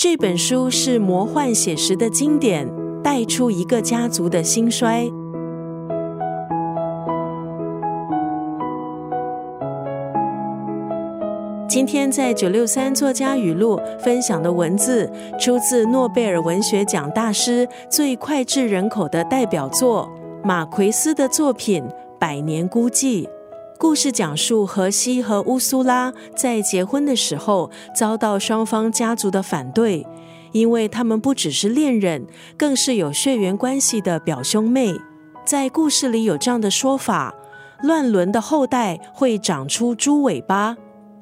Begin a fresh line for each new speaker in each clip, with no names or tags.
这本书是魔幻写实的经典，带出一个家族的兴衰。今天在九六三作家语录分享的文字，出自诺贝尔文学奖大师最脍炙人口的代表作马奎斯的作品《百年孤寂》。故事讲述荷西和乌苏拉在结婚的时候遭到双方家族的反对，因为他们不只是恋人，更是有血缘关系的表兄妹。在故事里有这样的说法：乱伦的后代会长出猪尾巴。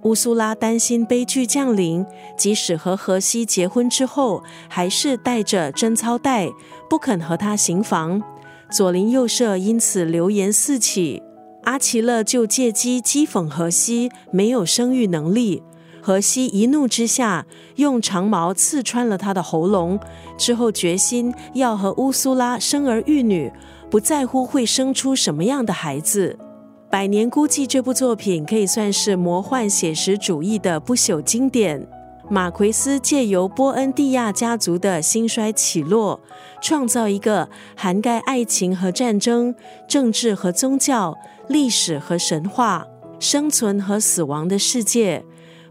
乌苏拉担心悲剧降临，即使和荷西结婚之后，还是带着贞操带，不肯和他行房。左邻右舍因此流言四起。阿奇勒就借机讥讽荷西没有生育能力。荷西一怒之下，用长矛刺穿了他的喉咙。之后决心要和乌苏拉生儿育女，不在乎会生出什么样的孩子。《百年孤寂》这部作品可以算是魔幻写实主义的不朽经典。马奎斯借由波恩蒂亚家族的兴衰起落，创造一个涵盖爱情和战争、政治和宗教、历史和神话、生存和死亡的世界。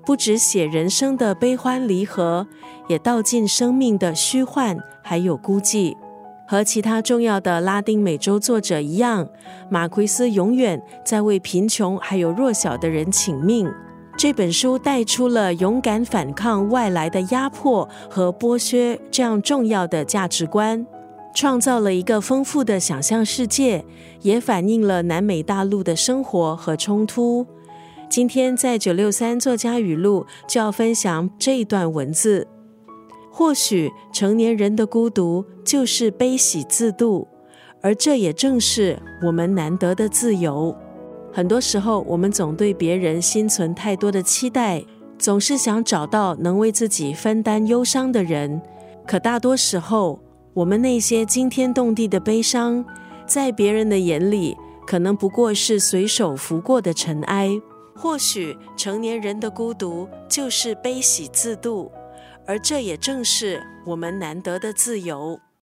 不只写人生的悲欢离合，也道尽生命的虚幻，还有孤寂。和其他重要的拉丁美洲作者一样，马奎斯永远在为贫穷还有弱小的人请命。这本书带出了勇敢反抗外来的压迫和剥削这样重要的价值观，创造了一个丰富的想象世界，也反映了南美大陆的生活和冲突。今天在九六三作家语录就要分享这一段文字。或许成年人的孤独就是悲喜自度，而这也正是我们难得的自由。很多时候，我们总对别人心存太多的期待，总是想找到能为自己分担忧伤的人。可大多时候，我们那些惊天动地的悲伤，在别人的眼里，可能不过是随手拂过的尘埃。或许成年人的孤独就是悲喜自度。而这也正是我们难得的自由。